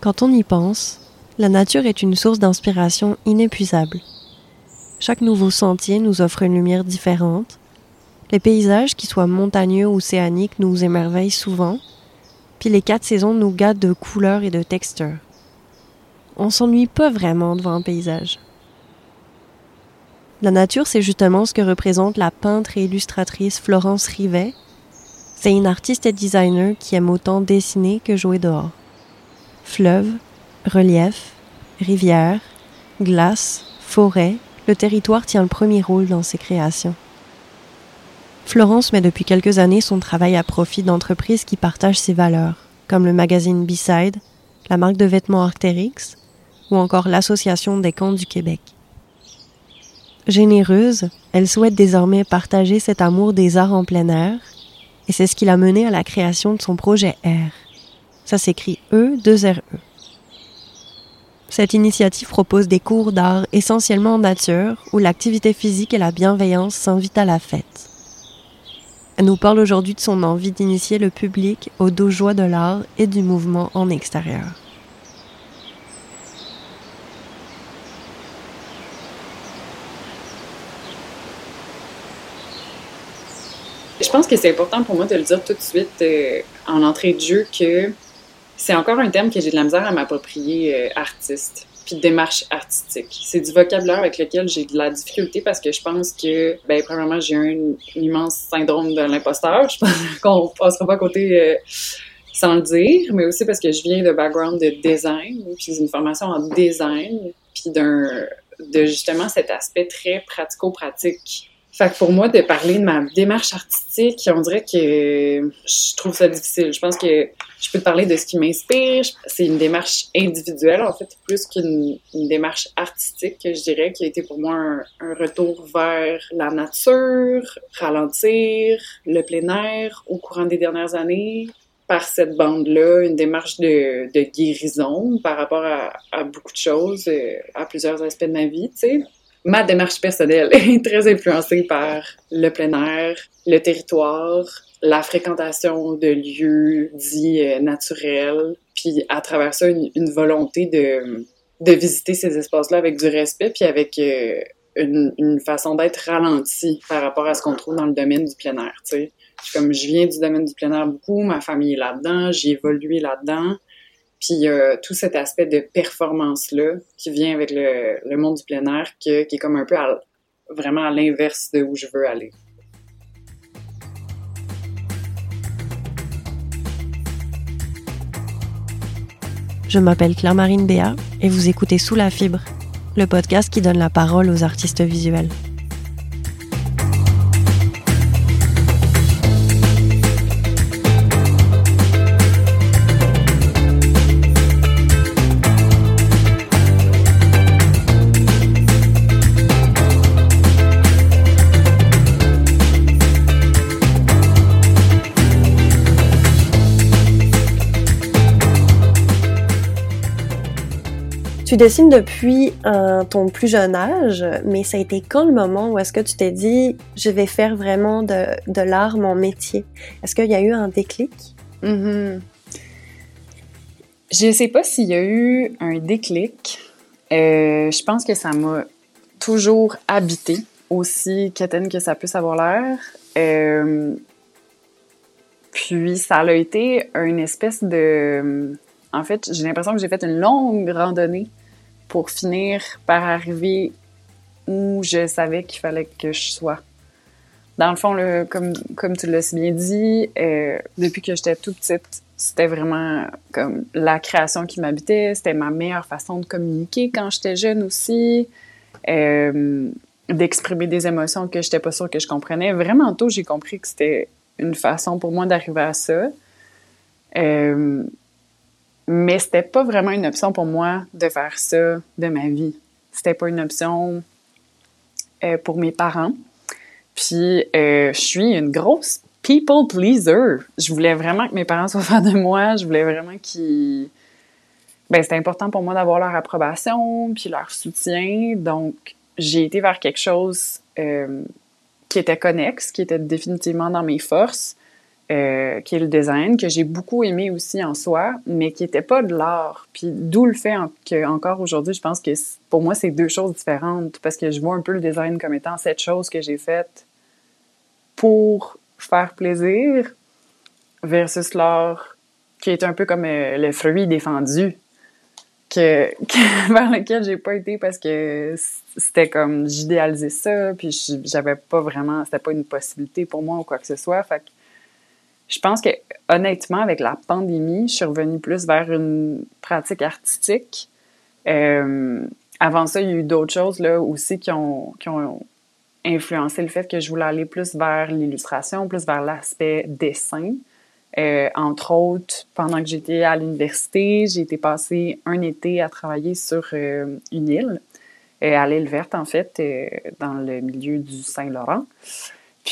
Quand on y pense, la nature est une source d'inspiration inépuisable. Chaque nouveau sentier nous offre une lumière différente. Les paysages, qu'ils soient montagneux ou océaniques, nous émerveillent souvent. Puis les quatre saisons nous gâtent de couleurs et de textures. On s'ennuie pas vraiment devant un paysage. La nature, c'est justement ce que représente la peintre et illustratrice Florence Rivet. C'est une artiste et designer qui aime autant dessiner que jouer dehors. Fleuves, relief, rivières, glace, forêt, le territoire tient le premier rôle dans ses créations. Florence met depuis quelques années son travail à profit d'entreprises qui partagent ses valeurs, comme le magazine B-Side, la marque de vêtements Arc'teryx ou encore l'Association des camps du Québec. Généreuse, elle souhaite désormais partager cet amour des arts en plein air, et c'est ce qui l'a menée à la création de son projet R. Ça s'écrit E-2-R-E. Cette initiative propose des cours d'art essentiellement en nature, où l'activité physique et la bienveillance s'invitent à la fête. Elle nous parle aujourd'hui de son envie d'initier le public aux joies de l'art et du mouvement en extérieur. Je pense que c'est important pour moi de le dire tout de suite euh, en entrée de jeu que c'est encore un terme que j'ai de la misère à m'approprier euh, artiste, puis démarche artistique. C'est du vocabulaire avec lequel j'ai de la difficulté parce que je pense que, ben, premièrement, j'ai un, immense syndrome de l'imposteur. Je pense qu'on passera pas à côté euh, sans le dire, mais aussi parce que je viens de background de design, puis une formation en design, puis d'un de justement cet aspect très pratico-pratique fait que pour moi, de parler de ma démarche artistique, on dirait que je trouve ça difficile. Je pense que je peux te parler de ce qui m'inspire. C'est une démarche individuelle, en fait, plus qu'une démarche artistique, je dirais, qui a été pour moi un, retour vers la nature, ralentir, le plein air au courant des dernières années, par cette bande-là, une démarche de, guérison par rapport à, à, beaucoup de choses, euh, à plusieurs aspects de ma vie, tu sais ma démarche personnelle est très influencée par le plein air, le territoire, la fréquentation de lieux dits euh, naturels, puis à travers ça, une, volonté de, de visiter ces espaces-là avec du respect, puis avec euh, une, façon d'être ralentie par rapport à ce qu'on trouve dans le domaine du plein air, tu sais. Comme je viens du domaine du plein air beaucoup, ma famille est là-dedans, j'ai évolué là-dedans, puis tout cet aspect de performance-là qui vient avec le, monde du plein air qui, est comme un peu vraiment à l'inverse de où je veux aller. Je m'appelle Claire-Marine Béat et vous écoutez Sous la fibre, le podcast qui donne la parole aux artistes visuels. Tu dessines depuis ton plus jeune âge, mais ça a été quand le moment où est-ce que tu t'es dit je vais faire vraiment de, de l'art mon métier? Est-ce qu'il y a eu un déclic? Mm-hmm. Je ne sais pas s'il y a eu un déclic. Euh, je pense que ça m'a toujours habité, aussi quétaine que ça puisse avoir l'air. Euh, puis ça a été une espèce de... En fait, j'ai l'impression que j'ai fait une longue randonnée pour finir par arriver où je savais qu'il fallait que je sois. Dans le fond, comme, comme tu l'as si bien dit, euh, depuis que j'étais toute petite, c'était vraiment comme la création qui m'habitait. C'était ma meilleure façon de communiquer quand j'étais jeune aussi. Euh, d'exprimer des émotions que j'étais pas sûre que je comprenais. Vraiment tôt, j'ai compris que c'était une façon pour moi d'arriver à ça. Euh, mais c'était pas vraiment une option pour moi de faire ça de ma vie. C'était pas une option euh, pour mes parents. Puis euh, je suis une grosse people pleaser. Je voulais vraiment que mes parents soient fans de moi. Je voulais vraiment qu'ils. Ben, c'était important pour moi d'avoir leur approbation puis leur soutien. Donc, j'ai été vers quelque chose euh, qui était connexe, qui était définitivement dans mes forces. Euh, qui est le design, que j'ai beaucoup aimé aussi en soi, mais qui n'était pas de l'art. Puis d'où le fait que encore aujourd'hui, je pense que pour moi, c'est deux choses différentes, parce que je vois un peu le design comme étant cette chose que j'ai faite pour faire plaisir versus l'art qui est un peu comme euh, le fruit défendu que, vers lequel j'ai pas été parce que c'était comme j'idéalisais ça puis j'avais pas vraiment c'était pas une possibilité pour moi ou quoi que ce soit fait je pense que honnêtement avec la pandémie je suis revenue plus vers une pratique artistique euh, avant ça il y a eu d'autres choses là aussi qui ont, influencé le fait que je voulais aller plus vers l'illustration plus vers l'aspect dessin euh, entre autres, pendant que j'étais à l'université, j'ai été passer un été à travailler sur euh, une île, à l'île verte en fait, dans le milieu du Saint-Laurent.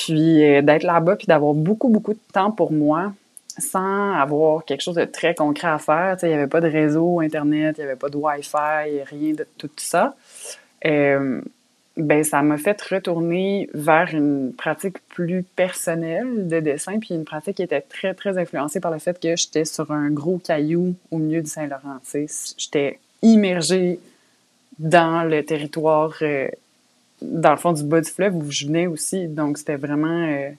Puis d'être là-bas, puis d'avoir beaucoup, beaucoup de temps pour moi, sans avoir quelque chose de très concret à faire. Il n'y avait pas de réseau Internet, il n'y avait pas de Wi-Fi, rien de tout ça ben ça m'a fait retourner vers une pratique plus personnelle de dessin, puis une pratique qui était très, très influencée par le fait que j'étais sur un gros caillou au milieu du Saint-Laurent. J'étais immergée dans le territoire, euh, dans le fond du bas du fleuve où je venais aussi. Donc, c'était vraiment... Euh,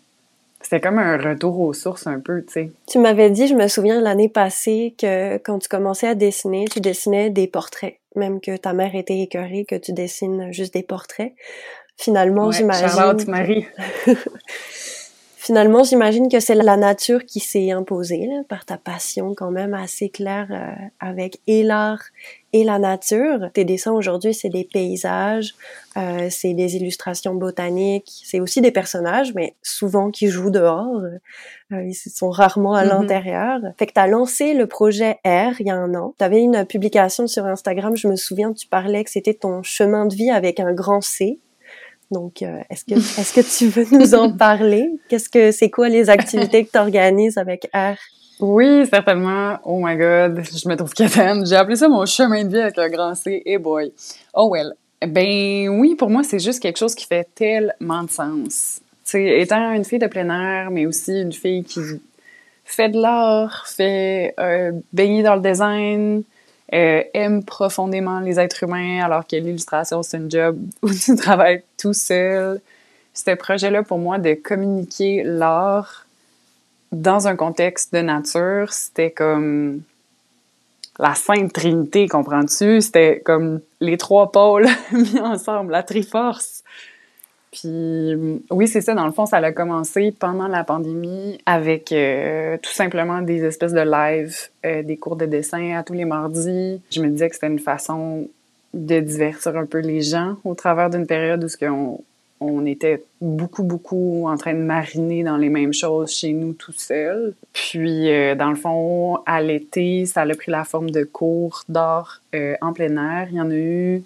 c'était comme un retour aux sources un peu, tu sais. Tu m'avais dit, je me souviens l'année passée, que quand tu commençais à dessiner, tu dessinais des portraits même que ta mère était écœurée que tu dessines juste des portraits. Finalement, j'imagine. Charlotte Marie. Finalement, j'imagine que c'est la nature qui s'est imposée là, par ta passion quand même assez claire euh, avec et l'art et la nature. Tes dessins aujourd'hui, c'est des paysages, euh, c'est des illustrations botaniques, c'est aussi des personnages, mais souvent qui jouent dehors. Euh, ils sont rarement à mm-hmm. l'intérieur. Fait que tu as lancé le projet R il y a un an. Tu avais une publication sur Instagram, je me souviens, tu parlais que c'était ton chemin de vie avec un grand C. Donc, euh, est-ce que est-ce que tu veux nous en parler? Qu'est-ce que c'est quoi les activités que tu organises avec R? Oui, certainement. Oh my God, je me trouve quétaine. J'ai appelé ça mon chemin de vie avec un grand C. Et boy. Oh well. Ben oui, pour moi, c'est juste quelque chose qui fait tellement de sens. sais, étant une fille de plein air, mais aussi une fille qui fait de l'art, fait euh, baigner dans le design, euh, aime profondément les êtres humains, alors que l'illustration, c'est un job où tu travailles tout seul. Ce projet-là, pour moi, de communiquer l'art dans un contexte de nature, c'était comme la Sainte Trinité, comprends-tu? C'était comme les trois pôles mis ensemble, la Triforce. Puis oui, c'est ça, dans le fond, ça a commencé pendant la pandémie avec euh, tout simplement des espèces de live, euh, des cours de dessin à tous les mardis. Je me disais que c'était une façon de divertir un peu les gens au travers d'une période où on, on était beaucoup, beaucoup en train de mariner dans les mêmes choses chez nous tout seul. Puis, euh, dans le fond, à l'été, ça a pris la forme de cours d'art en plein air. Il y en a eu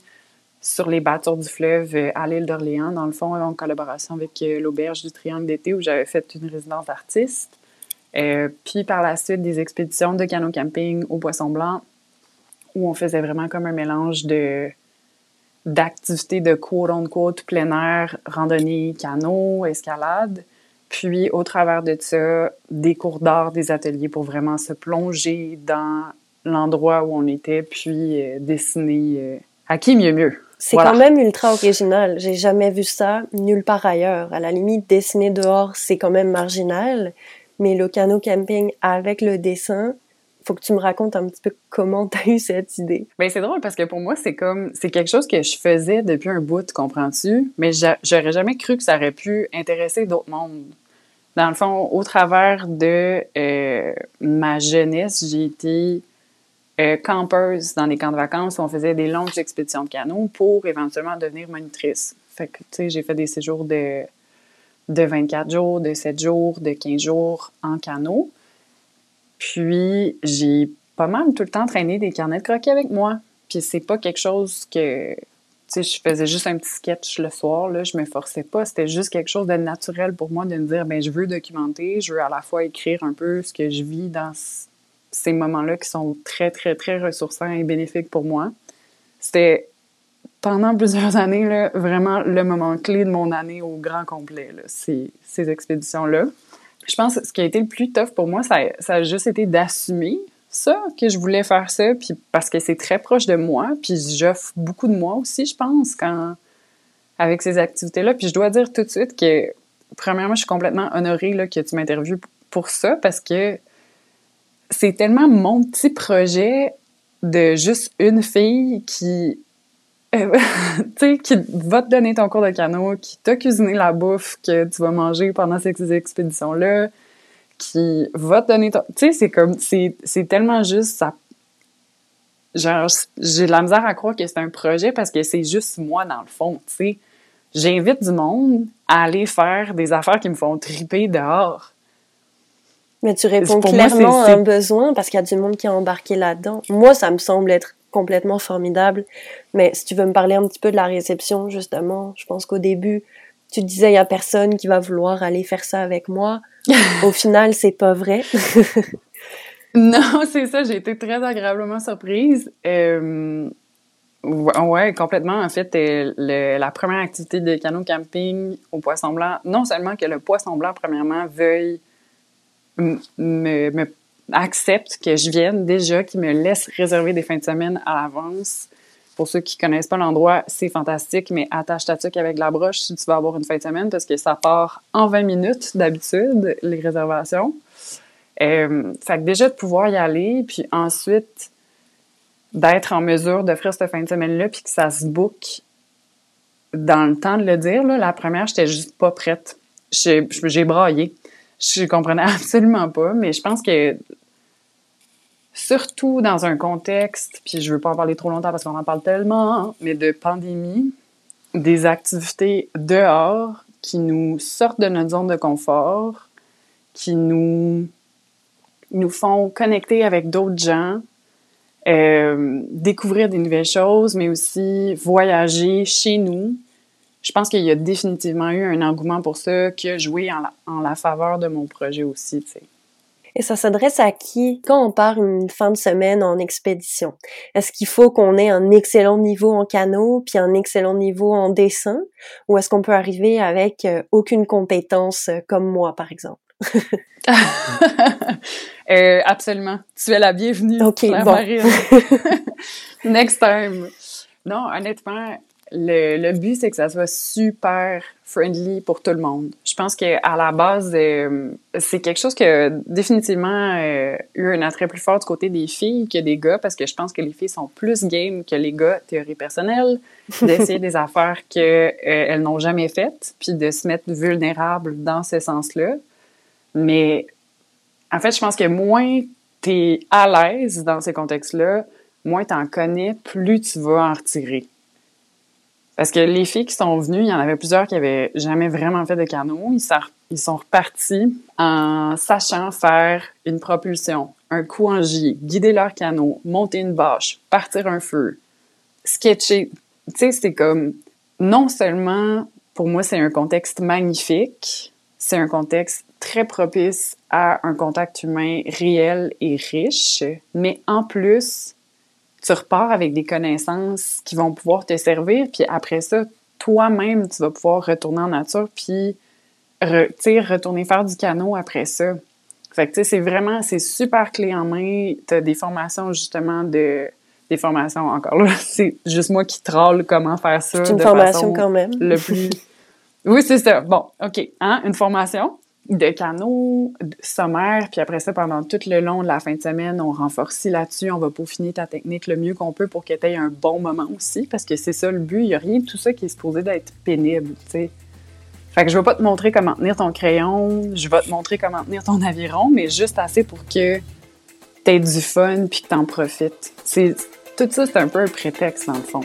sur les bateaux du fleuve euh, à l'île d'Orléans, dans le fond, en collaboration avec euh, l'Auberge du Triangle d'été, où j'avais fait une résidence d'artiste. Euh, puis par la suite, des expéditions de canot camping au Poisson Blanc, où on faisait vraiment comme un mélange de d'activités de quote-unquote plein air, randonnée, canot, escalade. Puis, au travers de ça, des cours d'art, des ateliers pour vraiment se plonger dans l'endroit où on était, puis dessiner à qui mieux mieux. C'est quand même ultra original. J'ai jamais vu ça nulle part ailleurs. À la limite, dessiner dehors, c'est quand même marginal. Mais le canot camping avec le dessin, faut que tu me racontes un petit peu comment tu as eu cette idée. Ben c'est drôle parce que pour moi c'est comme c'est quelque chose que je faisais depuis un bout, comprends-tu? Mais j'aurais jamais cru que ça aurait pu intéresser d'autres mondes. Dans le fond, au travers de euh, ma jeunesse, j'ai été euh, campeuse dans les camps de vacances où on faisait des longues expéditions de canot pour éventuellement devenir monitrice. Fait que, tu sais, j'ai fait des séjours de, de 24 jours, de 7 jours, de 15 jours en canot. Puis, j'ai pas mal tout le temps traîné des carnets de croquis avec moi. Puis, c'est pas quelque chose que, tu sais, je faisais juste un petit sketch le soir, là, je me forçais pas. C'était juste quelque chose de naturel pour moi de me dire, ben je veux documenter, je veux à la fois écrire un peu ce que je vis dans ces moments-là qui sont très, très, très ressourçants et bénéfiques pour moi. C'était pendant plusieurs années, là, vraiment le moment clé de mon année au grand complet, ces, ces expéditions-là. je pense que ce qui a été le plus tough pour moi, ça, ça a juste été d'assumer ça, que je voulais faire ça, puis parce que c'est très proche de moi, puis j'offre beaucoup de moi aussi, je pense, quand avec ces activités-là. Puis je dois dire tout de suite que, premièrement, je suis complètement honorée là, que tu m'interviewes pour ça, parce que c'est tellement mon petit projet de juste une fille qui euh, va te donner ton cours de canot, qui t'a cuisiné la bouffe que tu vas manger pendant ces expéditions-là, qui va te donner ton... Tu sais, c'est comme... C'est tellement juste... Genre, j'ai la misère à croire que c'est un projet parce que c'est juste moi, dans le fond, tu sais. J'invite du monde à aller faire des affaires qui me font triper dehors. Mais tu réponds clairement à un besoin parce qu'il y a du monde qui a embarqué là-dedans. Moi, ça me semble être complètement formidable. Mais si tu veux me parler un petit peu de la réception, justement, je pense qu'au début, tu te disais, il y a personne qui va vouloir aller faire ça avec moi. Au final, c'est pas vrai. non, c'est ça. J'ai été très agréablement surprise. Euh, ouais, complètement. En fait, euh, la première activité de canot camping au Poisson Blanc, non seulement que le Poisson Blanc, premièrement, veuille me, accepte que je vienne déjà, qui me laisse réserver des fins de semaine à l'avance. Pour ceux qui connaissent pas l'endroit, c'est fantastique, mais attache ta tuque avec la broche si tu vas avoir une fin de semaine parce que ça part en 20 minutes d'habitude, les réservations. Euh, fait que déjà de pouvoir y aller, puis ensuite d'être en mesure d'offrir cette fin de semaine-là, puis que ça se book dans le temps de le dire. Là, la première, j'étais juste pas prête. J'ai braillé. Je comprenais absolument pas, mais je pense que surtout dans un contexte, puis je veux pas en parler trop longtemps parce qu'on en parle tellement, mais de pandémie, des activités dehors qui nous sortent de notre zone de confort, qui nous, nous font connecter avec d'autres gens, euh, découvrir des nouvelles choses, mais aussi voyager chez nous, je pense qu'il y a définitivement eu un engouement pour ça qui a joué en la, en la faveur de mon projet aussi, tu sais. Et ça s'adresse à qui? Quand on part une fin de semaine en expédition? Est-ce qu'il faut qu'on ait un excellent niveau en canot puis un excellent niveau en dessin? Ou est-ce qu'on peut arriver avec euh, aucune compétence euh, comme moi, par exemple? euh, absolument. Tu es la bienvenue. OK, bon. Next time. Non, honnêtement, le, le but, c'est que ça soit super friendly pour tout le monde. Je pense qu'à la base, euh, c'est quelque chose qui a définitivement euh, eu un attrait plus fort du côté des filles que des gars, parce que je pense que les filles sont plus game que les gars, théorie personnelle, d'essayer des affaires qu'elles euh, n'ont jamais faites, puis de se mettre vulnérables dans ce sens-là. Mais en fait, je pense que moins tu es à l'aise dans ces contextes-là, moins tu en connais, plus tu vas en retirer. Parce que les filles qui sont venues, il y en avait plusieurs qui avaient jamais vraiment fait de canot. Ils, ils sont repartis en sachant faire une propulsion, un coup en J, guider leur canot, monter une bâche, partir un feu, sketcher. Tu sais, c'est comme, non seulement, pour moi, c'est un contexte magnifique, c'est un contexte très propice à un contact humain réel et riche, mais en plus, tu repars avec des connaissances qui vont pouvoir te servir, puis après ça, toi-même, tu vas pouvoir retourner en nature, puis retourner faire du canot après ça. Fait que, tu sais, c'est vraiment, c'est super clé en main. Tu as des formations, justement, de... Des formations, encore là, c'est juste moi qui troll comment faire ça. C'est une formation quand même. Le plus... Oui, c'est ça. Bon, OK. Hein, une formation? De canot sommaire, puis après ça, pendant tout le long de la fin de semaine, on renforce là-dessus, on va peaufiner ta technique le mieux qu'on peut pour que tu aies un bon moment aussi, parce que c'est ça le but, il n'y a rien de tout ça qui est supposé d'être pénible, tu sais. Fait que je vais pas te montrer comment tenir ton crayon, je vais te montrer comment tenir ton aviron, mais juste assez pour que tu aies du fun puis que tu en profites. Tout ça, c'est un peu un prétexte, dans le fond.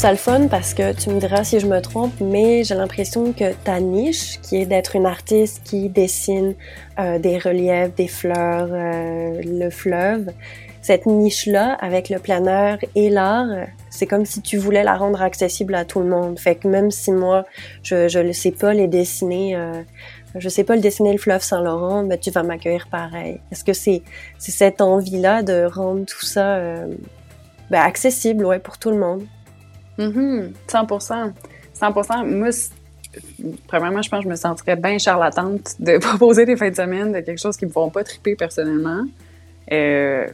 Ça le fun parce que tu me diras si je me trompe, mais j'ai l'impression que ta niche, qui est d'être une artiste qui dessine euh, des reliefs, des fleurs, euh, le fleuve, cette niche-là avec le planeur et l'art, c'est comme si tu voulais la rendre accessible à tout le monde. Fait que même si moi, je ne sais pas les dessiner, euh, je sais pas le dessiner le fleuve Saint-Laurent, mais tu vas m'accueillir pareil. Est-ce que c'est c'est cette envie-là de rendre tout ça euh, ben, accessible, ouais, pour tout le monde? Mm 100%. 100%. Moi, premièrement, je pense que je me sentirais bien charlatante de proposer des fins de semaine de quelque chose qui me font pas triper personnellement. Euh,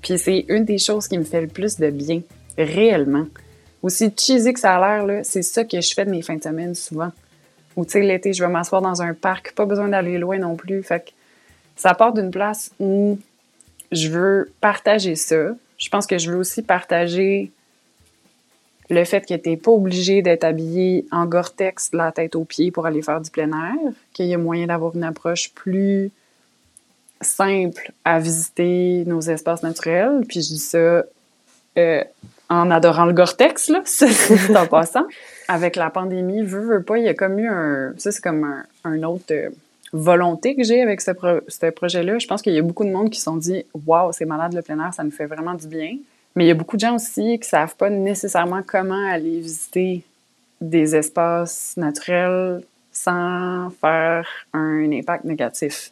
puis c'est une des choses qui me fait le plus de bien, réellement. Aussi cheesy que ça a l'air, c'est ça que je fais de mes fins de semaine souvent. Ou tu sais, l'été, je vais m'asseoir dans un parc, pas besoin d'aller loin non plus. Fait que ça part d'une place où je veux partager ça. Je pense que je veux aussi partager le fait que tu n'es pas obligé d'être habillé en Gore-Tex la tête aux pieds pour aller faire du plein air, qu'il y a moyen d'avoir une approche plus simple à visiter nos espaces naturels. Puis je dis ça euh, en adorant le Gore-Tex, là, c'est en passant. Avec la pandémie, veux, veux pas, il y a comme eu un... Ça, c'est comme un, autre... Euh, volonté que j'ai avec ce, ce projet-là. Je pense qu'il y a beaucoup de monde qui se sont dit Waouh, c'est malade le plein air, ça nous fait vraiment du bien. Mais il y a beaucoup de gens aussi qui savent pas nécessairement comment aller visiter des espaces naturels sans faire un impact négatif.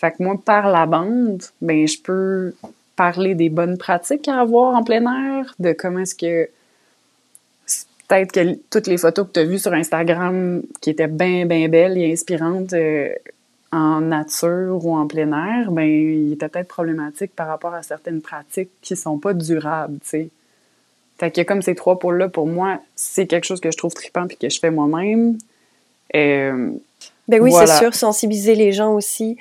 Fait que moi, par la bande, ben je peux parler des bonnes pratiques à avoir en plein air, de comment est-ce que peut-être que toutes les photos que tu as vues sur Instagram qui étaient bien, bien belles et inspirantes euh, en nature ou en plein air, ben il était peut-être problématique par rapport à certaines pratiques qui sont pas durables, tu sais. Fait que comme ces trois pôles-là, pour moi, c'est quelque chose que je trouve trippant puis que je fais moi-même. Euh, ben oui, c'est sûr, sensibiliser les gens aussi.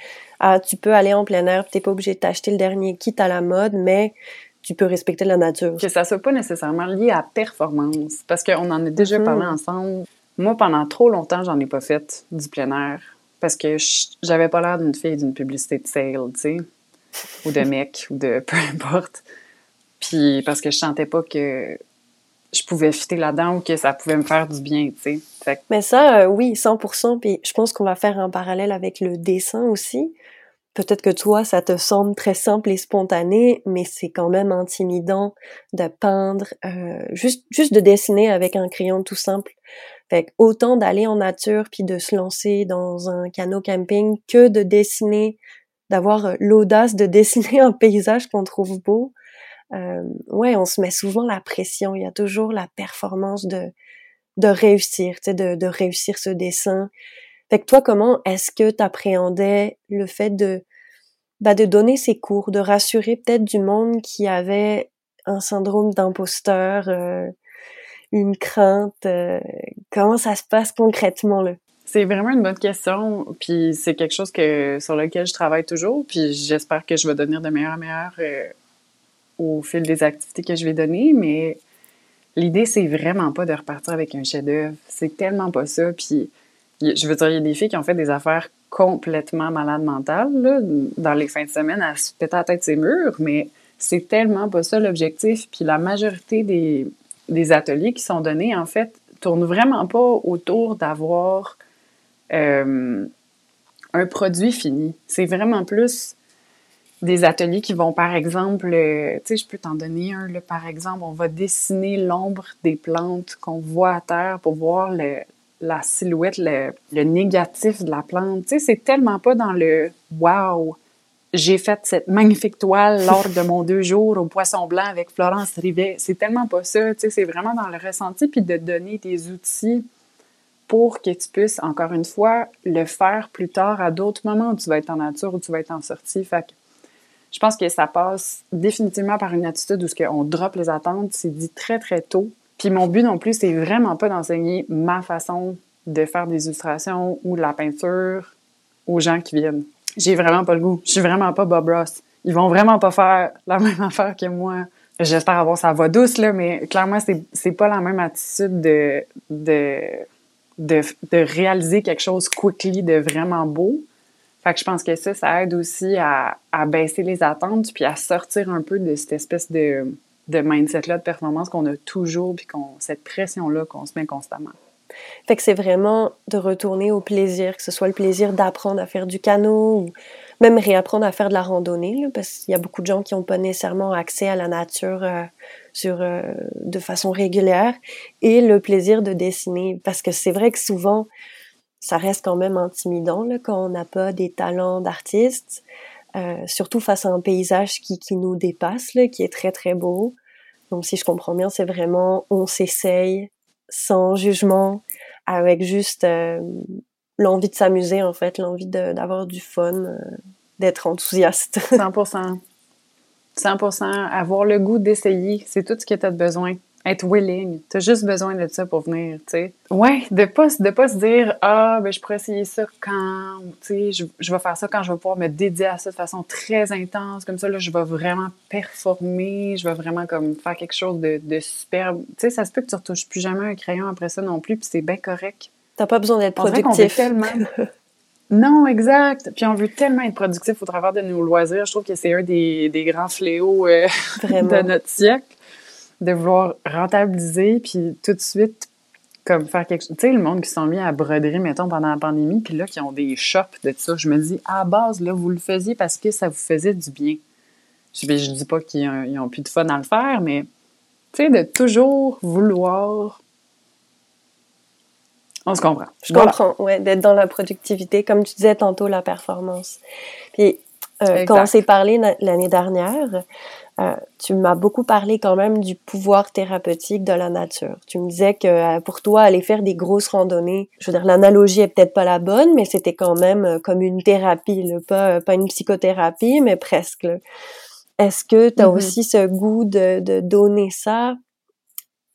tu peux aller en plein air, t'es pas obligé de t'acheter le dernier kit à la mode, mais tu peux respecter la nature. Que ça soit pas nécessairement lié à performance, parce qu'on en a déjà mm-hmm. parlé ensemble. Moi, pendant trop longtemps, j'en ai pas fait du plein air parce que j'avais pas l'air d'une fille d'une publicité de sale, tu sais, ou de mec, ou de peu importe. Puis parce que je sentais pas que je pouvais fitter là-dedans ou que ça pouvait me faire du bien, tu sais. Mais ça, euh, oui, 100%. Puis je pense qu'on va faire un parallèle avec le dessin aussi. Peut-être que toi, ça te semble très simple et spontané, mais c'est quand même intimidant de peindre, euh, juste, juste de dessiner avec un crayon tout simple. Fait autant d'aller en nature puis de se lancer dans un canot camping que de dessiner, d'avoir euh, l'audace de dessiner un paysage qu'on trouve beau. Euh, ouais, on se met souvent la pression. Il y a toujours la performance de de réussir, tu sais, de, réussir ce dessin. Fait que toi, comment est-ce que tu appréhendais le fait de bah, de donner ces cours, de rassurer peut-être du monde qui avait un syndrome d'imposteur, euh, une crainte? Euh, comment ça se passe concrètement là? C'est vraiment une bonne question, puis c'est quelque chose que sur lequel je travaille toujours, puis j'espère que je vais devenir de meilleur en meilleur euh, au fil des activités que je vais donner, mais l'idée c'est vraiment pas de repartir avec un chef-d'œuvre, c'est tellement pas ça, puis je veux dire il y a des filles qui ont fait des affaires complètement malades mentales là, dans les fins de semaine à se péter la tête ses murs, mais c'est tellement pas ça l'objectif, puis la majorité des des ateliers qui sont donnés, en fait, tournent vraiment pas autour d'avoir euh, un produit fini. C'est vraiment plus des ateliers qui vont, par exemple, euh, tu sais, je peux t'en donner un, par exemple, on va dessiner l'ombre des plantes qu'on voit à terre pour voir la silhouette, le, le, négatif de la plante. Tu sais, c'est tellement pas dans le « wow », j'ai fait cette magnifique toile lors de mon deux jours au Poisson Blanc avec Florence Rivet. C'est tellement pas ça, tu sais, c'est vraiment dans le ressenti puis de donner des outils pour que tu puisses, encore une fois, le faire plus tard à d'autres moments où tu vas être en nature, où tu vas être en sortie. Fait que je pense que ça passe définitivement par une attitude où ce qu'on drop les attentes, c'est dit très, très tôt. Puis mon but non plus, c'est vraiment pas d'enseigner ma façon de faire des illustrations ou de la peinture aux gens qui viennent j'ai vraiment pas le goût. Je suis vraiment pas Bob Ross. Ils vont vraiment pas faire la même affaire que moi. J'espère avoir sa voix douce, là, mais clairement, c'est, pas la même attitude de, de, de, de réaliser quelque chose quickly, de vraiment beau. Fait que je pense que ça, ça aide aussi à, à baisser les attentes puis à sortir un peu de cette espèce de, de mindset-là de performance qu'on a toujours puis cette pression-là qu'on se met constamment. Fait que c'est vraiment de retourner au plaisir, que ce soit le plaisir d'apprendre à faire du canot ou même réapprendre à faire de la randonnée, parce qu'il y a beaucoup de gens qui n'ont pas nécessairement accès à la nature euh, sur, euh, de façon régulière, et le plaisir de dessiner, parce que c'est vrai que souvent, ça reste quand même intimidant quand on n'a pas des talents d'artiste, euh, surtout face à un paysage qui, qui nous dépasse, qui est très très beau. Donc si je comprends bien, c'est vraiment on s'essaye sans jugement, avec juste euh, l'envie de s'amuser en fait, l'envie d'avoir du fun, euh, d'être enthousiaste. 100%. 100%. Avoir le goût d'essayer, c'est tout ce que tu as besoin être willing. Tu as juste besoin de ça pour venir, tu sais. Ouais, de pas, de pas se dire Ah, ben je pourrais essayer ça quand, tu sais, je, je, vais faire ça quand je vais pouvoir me dédier à ça de façon très intense. Comme ça, là, je vais vraiment performer, je vais vraiment comme faire quelque chose de, de superbe. Tu sais, ça se peut que tu retouches plus jamais un crayon après ça non plus, puis c'est bien correct. T'as pas besoin d'être productif. tellement. Non, exact. Puis on veut tellement être productif au travers de nos loisirs. Je trouve que c'est un des, des grands fléaux euh, de notre siècle de vouloir rentabiliser, puis tout de suite, comme faire quelque chose. Tu sais, le monde qui sont mis à broderie, mettons, pendant la pandémie, puis là, qui ont des shops de ça, je me dis, à base, là, vous le faisiez parce que ça vous faisait du bien. Je, je dis pas qu'ils ont, plus de fun à le faire, mais, tu sais, de toujours vouloir on se comprend. Je comprends, ouais, d'être dans la productivité, comme tu disais tantôt, la performance. Puis, euh, quand on s'est parlé l'année dernière, euh, tu m'as beaucoup parlé quand même du pouvoir thérapeutique de la nature. Tu me disais que euh, pour toi, aller faire des grosses randonnées, je veux dire, l'analogie est peut-être pas la bonne, mais c'était quand même euh, comme une thérapie, pas, pas une psychothérapie, mais presque. Est-ce que tu as mm-hmm. aussi ce goût de, de donner ça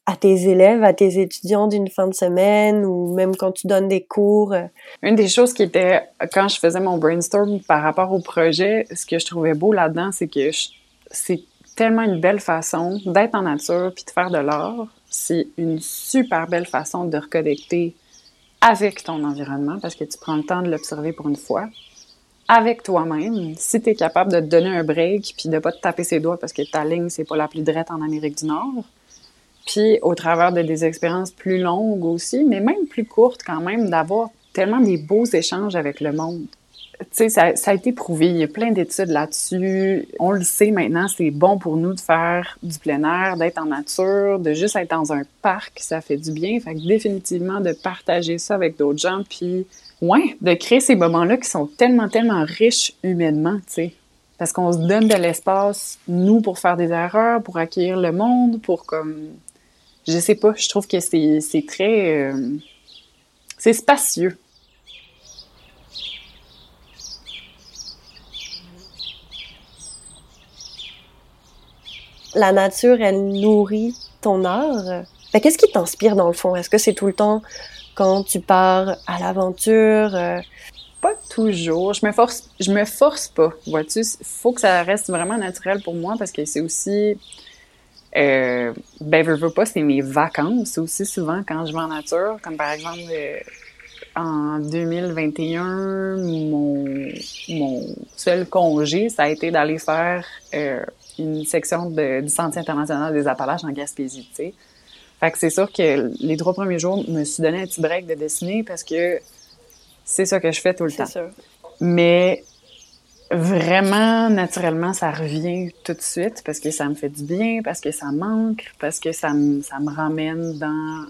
à tes élèves, à tes étudiants d'une fin de semaine ou même quand tu donnes des cours? Une des choses qui était, quand je faisais mon brainstorm par rapport au projet, ce que je trouvais beau là-dedans, c'est que c'est tellement une belle façon d'être en nature puis de faire de l'art. C'est une super belle façon de reconnecter avec ton environnement parce que tu prends le temps de l'observer pour une fois. Avec toi-même, si tu es capable de te donner un break puis de pas te taper ses doigts parce que ta ligne, c'est pas la plus droite en Amérique du Nord. Puis au travers de des expériences plus longues aussi, mais même plus courtes quand même, d'avoir tellement des beaux échanges avec le monde tu sais, ça, a été prouvé. Il y a plein d'études là-dessus. On le sait maintenant, c'est bon pour nous de faire du plein air, d'être en nature, de juste être dans un parc, ça fait du bien. Fait que définitivement, de partager ça avec d'autres gens, puis, ouais, de créer ces moments-là qui sont tellement, tellement riches humainement, tu sais. Parce qu'on se donne de l'espace, nous, pour faire des erreurs, pour accueillir le monde, pour comme. Je sais pas, je trouve que c'est très. Euh, c'est spacieux. La nature, elle nourrit ton art. Qu'est-ce qui t'inspire dans le fond? Est-ce que c'est tout le temps quand tu pars à l'aventure? Euh? Pas toujours. Je me force, je me force pas. Vois-tu, faut que ça reste vraiment naturel pour moi parce que c'est aussi, euh, ben, veux, veux pas, c'est mes vacances aussi souvent quand je vais en nature. Comme par exemple, euh, en 2021, mon, mon seul congé, ça a été d'aller faire euh, une section de, du Sentier international des Appalaches en Gaspésie, tu sais. Fait que c'est sûr que les trois premiers jours, je me suis donné un petit break de dessiner parce que c'est ça que je fais tout le temps. Sûr. Mais vraiment, naturellement, ça revient tout de suite parce que ça me fait du bien, parce que ça manque, parce que ça me, ça me ramène dans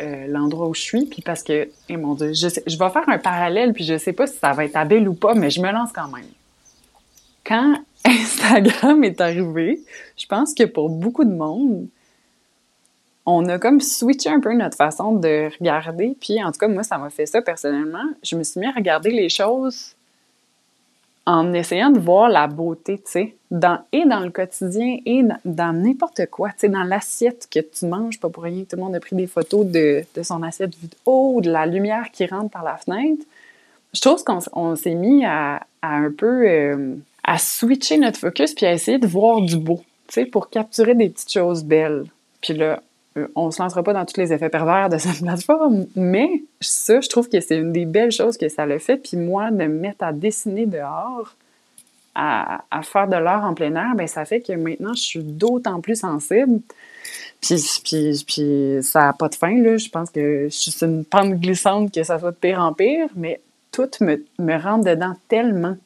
euh, l'endroit où je suis, puis parce que, eh mon Dieu, je, je vais faire un parallèle, puis je sais pas si ça va être habile ou pas, mais je me lance quand même. Quand Instagram est arrivé, je pense que pour beaucoup de monde, on a comme switché un peu notre façon de regarder. Puis en tout cas, moi, ça m'a fait ça personnellement. Je me suis mis à regarder les choses en essayant de voir la beauté, tu sais, et dans le quotidien et dans, n'importe quoi, tu sais, dans l'assiette que tu manges, pas pour rien, tout le monde a pris des photos de, son assiette vue de haut, de la lumière qui rentre par la fenêtre. Je trouve qu'on s'est mis à, un peu euh, à switcher notre focus puis à essayer de voir du beau, tu sais, pour capturer des petites choses belles. Puis là, euh, on se lancera pas dans tous les effets pervers de cette plateforme, mais ça, je trouve que c'est une des belles choses que ça le fait. Puis moi, de me mettre à dessiner dehors, à, faire de l'art en plein air, ben ça fait que maintenant, je suis d'autant plus sensible. Puis, puis, puis ça n'a pas de fin, là. Je pense que je suis une pente glissante que ça soit de pire en pire, mais tout me, me rentre dedans tellement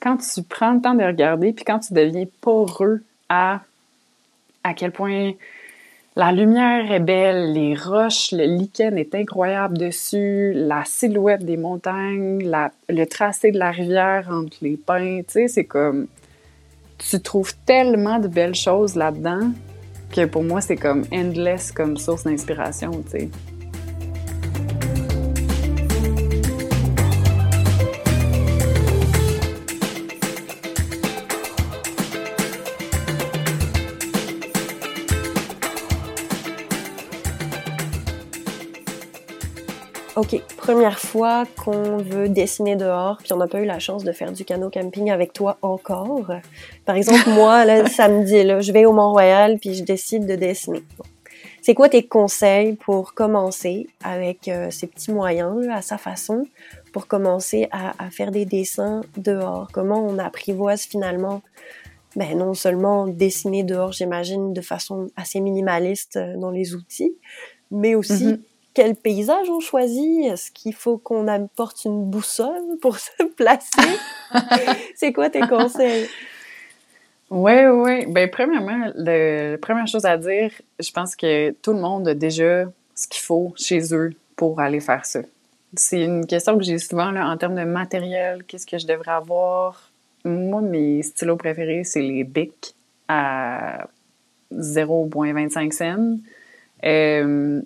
quand tu prends le temps de regarder, puis quand tu deviens poreux à à quel point la lumière est belle, les roches, le lichen est incroyable dessus, la silhouette des montagnes, la, le tracé de la rivière entre les pins, tu sais, c'est comme... Tu trouves tellement de belles choses là-dedans que pour moi, c'est comme endless comme source d'inspiration, tu sais. OK, première fois qu'on veut dessiner dehors, puis on n'a pas eu la chance de faire du canot camping avec toi encore. Par exemple, moi, là, samedi, là, je vais au Mont-Royal, puis je décide de dessiner. C'est quoi tes conseils pour commencer avec euh, ces petits moyens, à sa façon, pour commencer à, à, faire des dessins dehors? Comment on apprivoise finalement, ben, non seulement dessiner dehors, j'imagine, de façon assez minimaliste euh, dans les outils, mais aussi mm-hmm quel paysage on choisit? Est-ce qu'il faut qu'on apporte une boussole pour se placer? c'est quoi tes conseils? Oui, oui. Ben, premièrement, la première chose à dire, je pense que tout le monde a déjà ce qu'il faut chez eux pour aller faire ça. C'est une question que j'ai souvent là, en termes de matériel. Qu'est-ce que je devrais avoir? Moi, mes stylos préférés, c'est les Bic à 0,25 cents. Euh,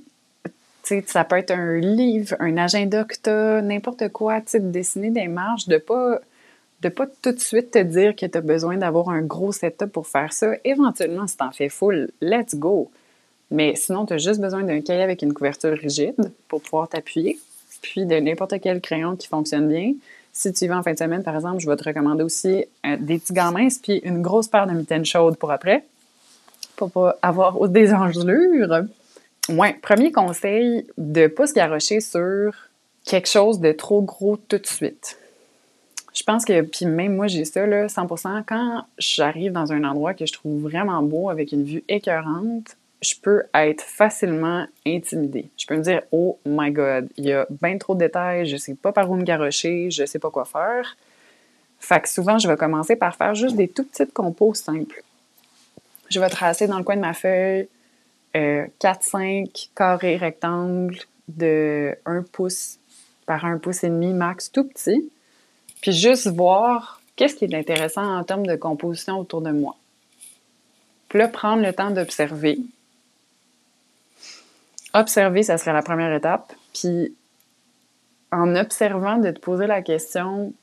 ça peut être un livre, un agenda que tu as, n'importe quoi, de dessiner des marges, de pas de pas tout de suite te dire que tu as besoin d'avoir un gros setup pour faire ça. Éventuellement, si t'en fais full, let's go. Mais sinon, tu as juste besoin d'un cahier avec une couverture rigide pour pouvoir t'appuyer, puis de n'importe quel crayon qui fonctionne bien. Si tu y vas en fin de semaine, par exemple, je vais te recommander aussi euh, des petits gants minces puis une grosse paire de mitaines chaudes pour après, pour pas avoir des engelures. Ouais, premier conseil, de pas se garrocher sur quelque chose de trop gros tout de suite. Je pense que, puis même moi, j'ai ça, là, 100%. Quand j'arrive dans un endroit que je trouve vraiment beau, avec une vue écœurante, je peux être facilement intimidée. Je peux me dire, oh my god, il y a bien trop de détails, je sais pas par où me garrocher, je sais pas quoi faire. Fait que souvent, je vais commencer par faire juste des tout petites compos simples. Je vais tracer dans le coin de ma feuille 4-5 euh, carrés rectangles de 1 pouce par 1 pouce et demi max, tout petit. Puis juste voir qu'est-ce qui est intéressant en termes de composition autour de moi. Puis là, prendre le temps d'observer. Observer, ça serait la première étape. Puis en observant, de te poser la question,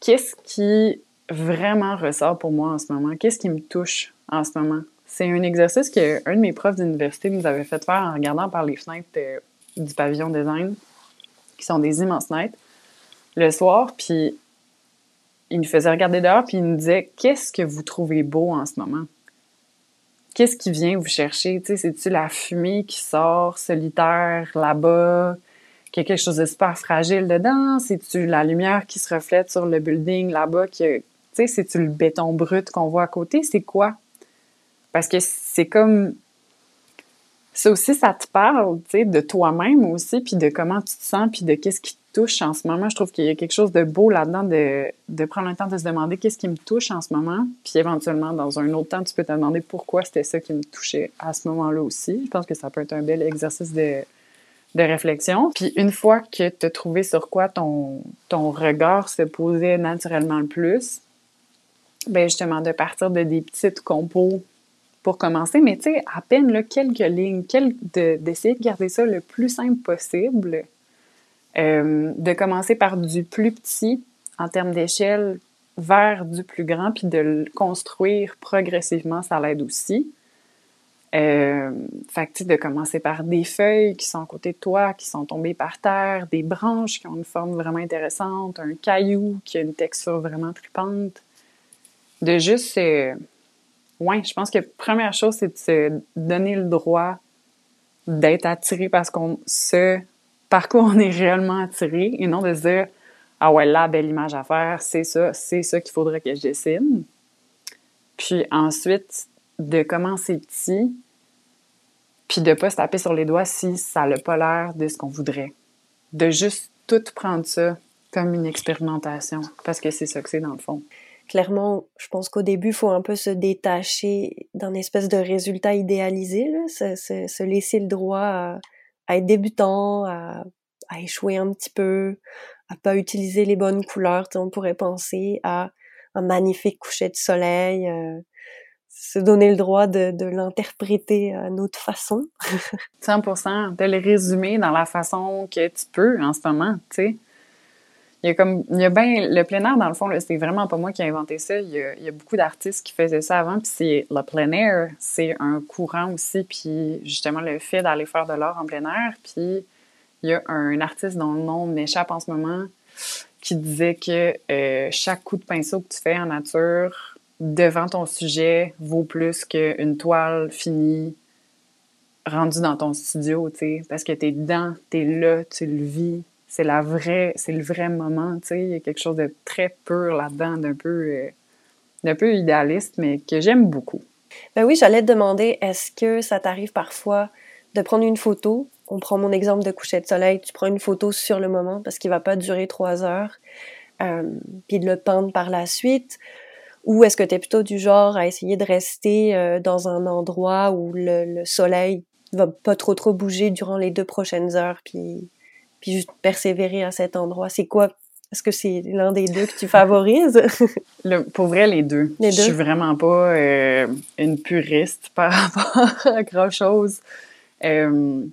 qu'est-ce qui vraiment ressort pour moi en ce moment? Qu'est-ce qui me touche en ce moment? C'est un exercice qu'un de mes profs d'université nous avait fait faire en regardant par les fenêtres euh, du pavillon design, qui sont des immenses fenêtres, le soir, puis il nous faisait regarder dehors, puis il nous disait Qu'est-ce que vous trouvez beau en ce moment? Qu'est-ce qui vient vous chercher C'est-tu la fumée qui sort solitaire là-bas? Y a quelque chose de super fragile dedans? C'est-tu la lumière qui se reflète sur le building là-bas? C'est-tu le béton brut qu'on voit à côté? C'est quoi? Parce que c'est comme. Ça aussi, ça te parle, tu sais, de toi-même aussi, puis de comment tu te sens, puis de qu'est-ce qui te touche en ce moment. Je trouve qu'il y a quelque chose de beau là-dedans de, de prendre le temps de se demander qu'est-ce qui me touche en ce moment, puis éventuellement, dans un autre temps, tu peux te demander pourquoi c'était ça qui me touchait à ce moment-là aussi. Je pense que ça peut être un bel exercice de, de réflexion. Puis une fois que tu as trouvé sur quoi ton, ton regard se posait naturellement le plus, ben justement, de partir de des petites compos pour commencer, mais tu sais, à peine quelques lignes, d'essayer de, garder ça le plus simple possible, euh, de commencer par du plus petit en termes d'échelle vers du plus grand, puis de le construire progressivement, ça l'aide aussi. Euh, fait que, de commencer par des feuilles qui sont à côté de toi, qui sont tombées par terre, des branches qui ont une forme vraiment intéressante, un caillou qui a une texture vraiment tripante. De juste euh, oui, je pense que première chose, c'est de se donner le droit d'être attiré parce qu'on ce par quoi on est réellement attiré et non de se dire Ah ouais, la belle image à faire, c'est ça, c'est ça qu'il faudrait que je dessine. Puis ensuite, de commencer petit, puis de pas se taper sur les doigts si ça n'a pas l'air de ce qu'on voudrait. De juste tout prendre ça comme une expérimentation, parce que c'est ça que c'est dans le fond. Clairement, je pense qu'au début, il faut un peu se détacher d'un espèce de résultat idéalisé, là, se, se, laisser le droit à, être débutant, à, échouer un petit peu, à pas utiliser les bonnes couleurs. On pourrait penser à un magnifique coucher de soleil, euh, se donner le droit de, de l'interpréter à notre façon. 100%, de le résumer dans la façon que tu peux en ce moment, tu sais. Il y a comme, il y a bien, le plein air, dans le fond, c'est vraiment pas moi qui ai inventé ça. Il y a, beaucoup d'artistes qui faisaient ça avant, puis c'est le plein air, c'est un courant aussi, puis justement le fait d'aller faire de l'art en plein air, puis il y a un artiste dont le nom m'échappe en ce moment qui disait que euh, chaque coup de pinceau que tu fais en nature devant ton sujet vaut plus qu'une toile finie rendue dans ton studio, tu sais, parce que t'es dedans, t'es là, tu le vis, c'est la vraie, c'est le vrai moment, tu sais, il y a quelque chose de très pur là-dedans, d'un peu, euh, d'un peu idéaliste, mais que j'aime beaucoup. Ben oui, j'allais te demander, est-ce que ça t'arrive parfois de prendre une photo? On prend mon exemple de coucher de soleil, tu prends une photo sur le moment parce qu'il va pas durer trois heures, euh, puis de le peindre par la suite, ou est-ce que tu es plutôt du genre à essayer de rester euh, dans un endroit où le, le, soleil va pas trop trop bouger durant les deux prochaines heures, puis, puis juste persévérer à cet endroit? C'est quoi? Est-ce que c'est l'un des deux que tu favorises? le, pour vrai, les deux. Les deux? Je suis vraiment pas euh, une puriste par rapport à grand chose. Euh,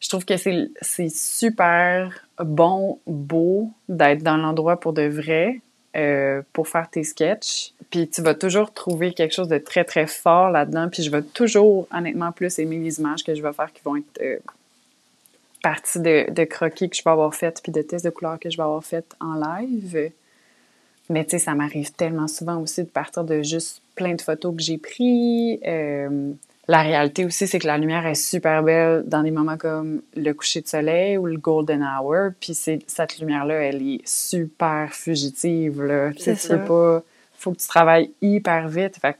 je trouve que c'est super bon, beau d'être dans l'endroit pour de vrai, euh, pour faire tes sketchs. Puis tu vas toujours trouver quelque chose de très, très fort là-dedans. Puis je vais toujours, honnêtement, plus aimer les images que je vais faire qui vont être partie de, de, croquis que je vais avoir faites, puis de tests de couleurs que je vais avoir faites en live. Mais tu sais, ça m'arrive tellement souvent aussi de partir de juste plein de photos que j'ai prises. Euh, la réalité aussi, c'est que la lumière est super belle dans des moments comme le coucher de soleil ou le golden hour. Puis cette lumière-là, elle est super fugitive. Là. Tu sais, pas. Faut que tu travailles hyper vite. Fait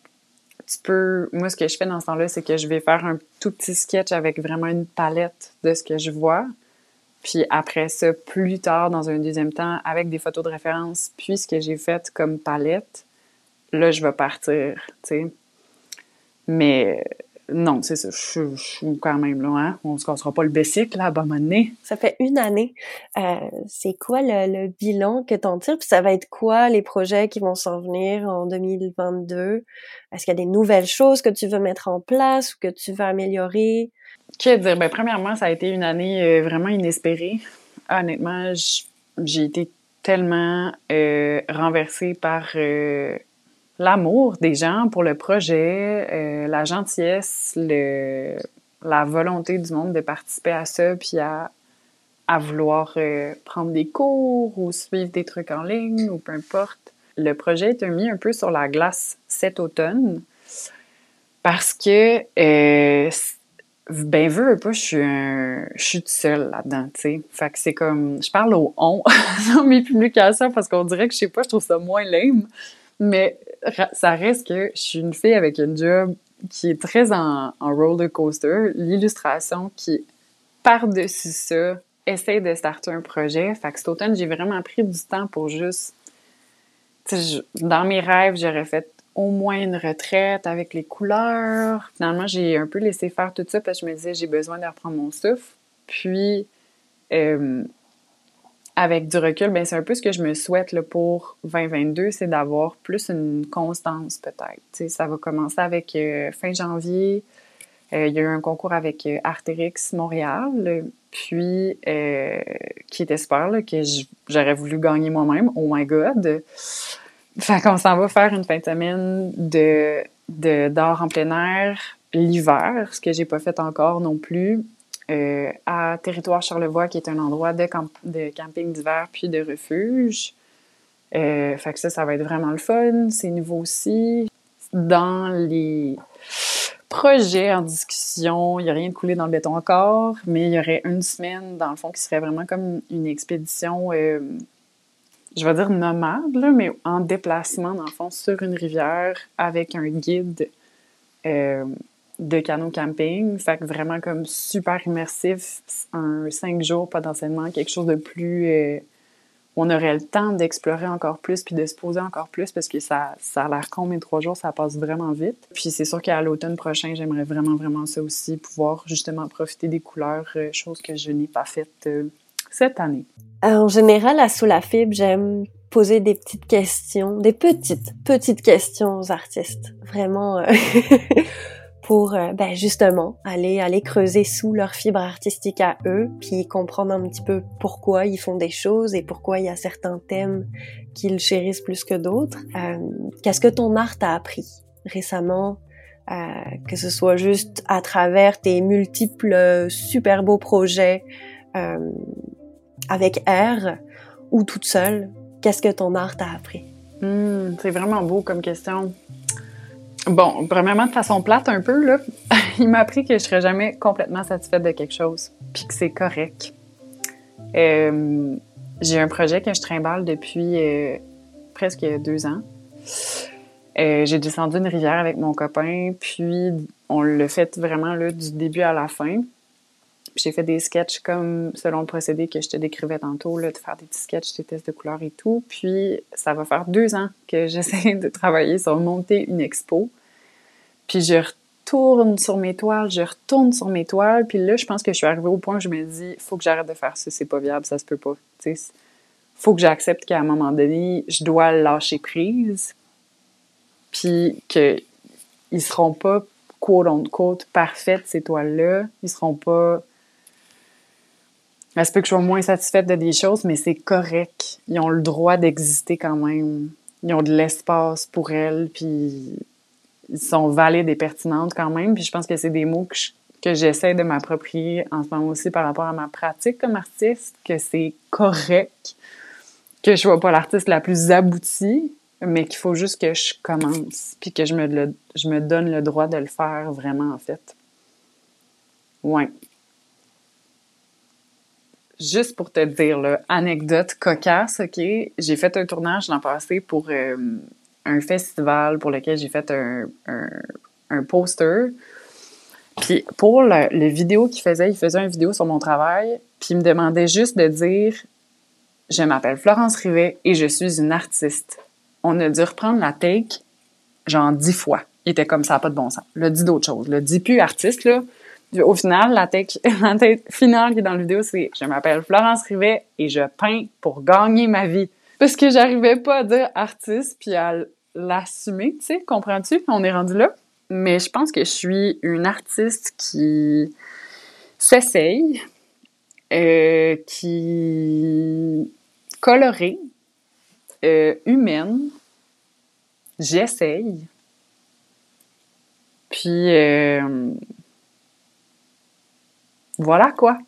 Moi, ce que je fais dans ce temps-là, c'est que je vais faire un tout petit sketch avec vraiment une palette de ce que je vois. Puis après ça, plus tard, dans un deuxième temps, avec des photos de référence, puis ce que j'ai fait comme palette, là, je vais partir, tu sais. Mais non, c'est ça. Je, suis quand même là. Hein? On se cassera pas le bicycle là, à bon Ça fait une année. Euh, c'est quoi le, bilan que tu en tires? Puis ça va être quoi les projets qui vont s'en venir en 2022? Est-ce qu'il y a des nouvelles choses que tu veux mettre en place ou que tu veux améliorer? Que dire? Ben, premièrement, ça a été une année euh, vraiment inespérée. Honnêtement, j'ai été tellement euh, renversée par l'amour des gens pour le projet, euh, la gentillesse, le, la volonté du monde de participer à ça, puis à, à vouloir euh, prendre des cours ou suivre des trucs en ligne ou peu importe. Le projet est mis un peu sur la glace cet automne parce que, euh, ben, veux, pas, je suis, un, je suis toute seule là-dedans, tu sais. Fait que c'est comme, je parle au on dans mes publications parce qu'on dirait que, je sais pas, je trouve ça moins lame. Mais ça reste que je suis une fille avec un job qui est très en, roller coaster. L'illustration qui, par-dessus ça, essaie de starter un projet. Fait que cet automne, j'ai vraiment pris du temps pour juste. dans mes rêves, j'aurais fait au moins une retraite avec les couleurs. Finalement, j'ai un peu laissé faire tout ça parce que je me disais, j'ai besoin de reprendre mon souffle. Puis, euh, avec du recul, ben c'est un peu ce que je me souhaite là, pour 2022, c'est d'avoir plus une constance peut-être. Ça va commencer avec euh, fin janvier. Euh, il y a eu un concours avec euh, Artérix Montréal, puis qui était super, que j'aurais voulu gagner moi-même. Oh my God! Fait qu'on s'en va faire une fin de semaine d'art en plein air l'hiver, ce que j'ai pas fait encore non plus. Euh, à Territoire Charlevoix, qui est un endroit de, camping d'hiver puis de refuge. Euh, fait que ça, ça va être vraiment le fun. C'est nouveau aussi. Dans les projets en discussion, il n'y a rien de coulé dans le béton encore, mais il y aurait une semaine, dans le fond, qui serait vraiment comme une expédition, euh, je vais dire nomade, là, mais en déplacement, dans le fond, sur une rivière avec un guide de canot camping. Fait que vraiment comme super immersif, un cinq jours potentiellement, quelque chose de plus euh, on aurait le temps d'explorer encore plus puis de se poser encore plus parce que ça, ça a l'air con, mais trois jours, ça passe vraiment vite. Puis c'est sûr qu'à l'automne prochain, j'aimerais vraiment, vraiment ça aussi, pouvoir justement profiter des couleurs, euh, chose que je n'ai pas faite euh, cette année. Euh, en général, à Sous la fibre, j'aime poser des petites questions, des petites, petites questions aux artistes. Vraiment, pour euh, ben justement aller aller creuser sous leur fibre artistique à eux, puis comprendre un petit peu pourquoi ils font des choses et pourquoi il y a certains thèmes qu'ils chérissent plus que d'autres. Euh, Qu'est-ce que ton art t'a appris récemment, euh, que ce soit juste à travers tes multiples super beaux projets avec R ou toute seule, qu'est-ce que ton art t'a appris? Mmh, c'est vraiment beau comme question. Bon, premièrement, de façon plate un peu, là, il m'a appris que je serais jamais complètement satisfaite de quelque chose, puis que c'est correct. Euh, j'ai un projet que je trimballe depuis euh, presque deux ans. Euh, j'ai descendu une rivière avec mon copain, puis on l'a fait vraiment là, du début à la fin. J'ai fait des sketchs comme selon le procédé que je te décrivais tantôt, là, de faire des petits sketchs, des tests de couleurs et tout. Puis ça va faire deux ans que j'essaie de travailler sur monter une expo. Puis je retourne sur mes toiles, je retourne sur mes toiles. Puis là, je pense que je suis arrivée au point où je me dis, faut que j'arrête de faire ça, c'est pas viable, ça se peut pas. Tu sais, faut que j'accepte qu'à un moment donné, je dois lâcher prise. Puis qu'ils seront pas quote unquote parfaites, ces toiles-là. Ils seront pas. Ça se peut que je sois moins satisfaite de des choses, mais c'est correct. Ils ont le droit d'exister quand même. Ils ont de l'espace pour elles, puis ils sont valides et pertinentes quand même. Puis je pense que c'est des mots que, j'essaie de m'approprier en ce moment aussi par rapport à ma pratique comme artiste, que c'est correct, que je sois pas l'artiste la plus aboutie, mais qu'il faut juste que je commence, puis que je me, je me donne le droit de le faire vraiment, en fait. Ouais. Juste pour te dire, là, anecdote cocasse, OK? J'ai fait un tournage l'an passé pour euh, un festival pour lequel j'ai fait un, un, poster. Puis pour le, vidéo qu'il faisait, il faisait une vidéo sur mon travail, puis il me demandait juste de dire Je m'appelle Florence Rivet et je suis une artiste. On a dû reprendre la take genre dix fois. Il était comme ça, pas de bon sens. Le dit d'autres choses. Le dit plus artiste, là. Au final, la take, la finale qui est dans la vidéo, c'est Je m'appelle Florence Rivet et je peins pour gagner ma vie. Parce que j'arrivais pas à dire artiste puis à l'assumer, tu sais, comprends-tu? On est rendu là. Mais je pense que je suis une artiste qui s'essaye, euh, qui colorée, euh, humaine. J'essaye. Puis euh, voilà quoi.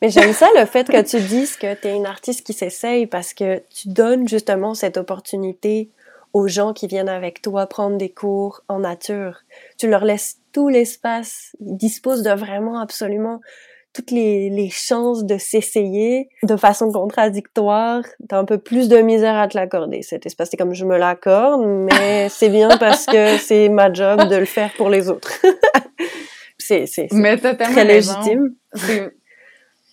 Mais j'aime ça le fait que tu dises que tu es une artiste qui s'essaye parce que tu donnes justement cette opportunité aux gens qui viennent avec toi prendre des cours en nature. Tu leur laisses tout l'espace. Ils disposent de vraiment absolument toutes les, les chances de s'essayer de façon contradictoire. T'as un peu plus de misère à te l'accorder, cet espace. C'est comme je me l'accorde, mais c'est bien parce que c'est ma job de le faire pour les autres. c'est, très légitime.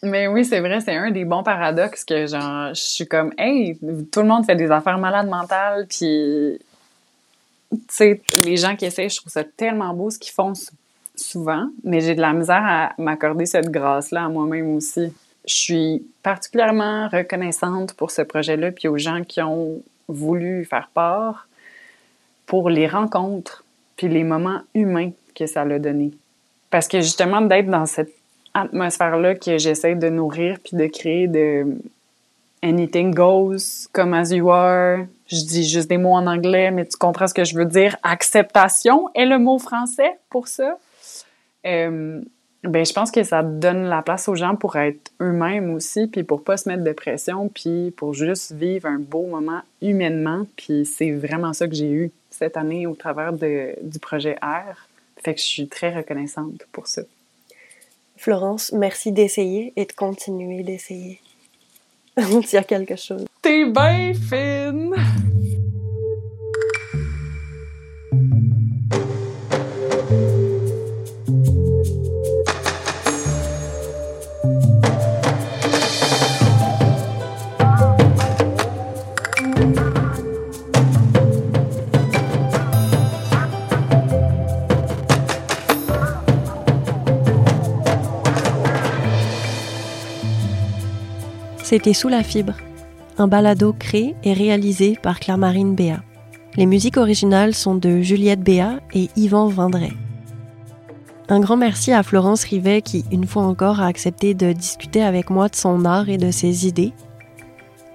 Mais oui, c'est vrai, c'est un des bons paradoxes que genre, je suis comme, hey, tout le monde fait des affaires malades mentales, puis, tu sais, les gens qui essaient, je trouve ça tellement beau ce qu'ils font souvent, mais j'ai de la misère à m'accorder cette grâce-là à moi-même aussi. Je suis particulièrement reconnaissante pour ce projet-là, puis aux gens qui ont voulu faire part, pour les rencontres, puis les moments humains que ça l'a donné. Parce que justement, d'être dans cette atmosphère-là que j'essaie de nourrir puis de créer de anything goes, comme as you are. Je dis juste des mots en anglais, mais tu comprends ce que je veux dire. Acceptation est le mot français pour ça. Euh, ben, je pense que ça donne la place aux gens pour être eux-mêmes aussi, puis pour pas se mettre de pression, puis pour juste vivre un beau moment humainement. Puis c'est vraiment ça que j'ai eu cette année au travers de, du projet R. Fait que je suis très reconnaissante pour ça. Florence, merci d'essayer et de continuer d'essayer. Il y a quelque chose. T'es bien fine! C'était Sous la fibre, un balado créé et réalisé par Claire-Marine Béat. Les musiques originales sont de Juliette Béat et Yvan Vendray. Un grand merci à Florence Rivet qui, une fois encore, a accepté de discuter avec moi de son art et de ses idées.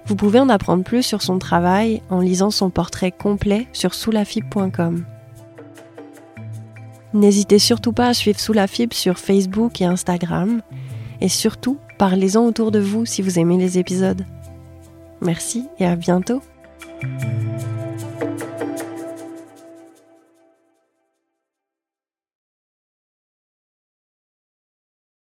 Vous pouvez en apprendre plus sur son travail en lisant son portrait complet sur soulafib.com. N'hésitez surtout pas à suivre Sous la Fibre sur Facebook et Instagram. Et surtout, parlez-en autour de vous si vous aimez les épisodes. Merci et à bientôt.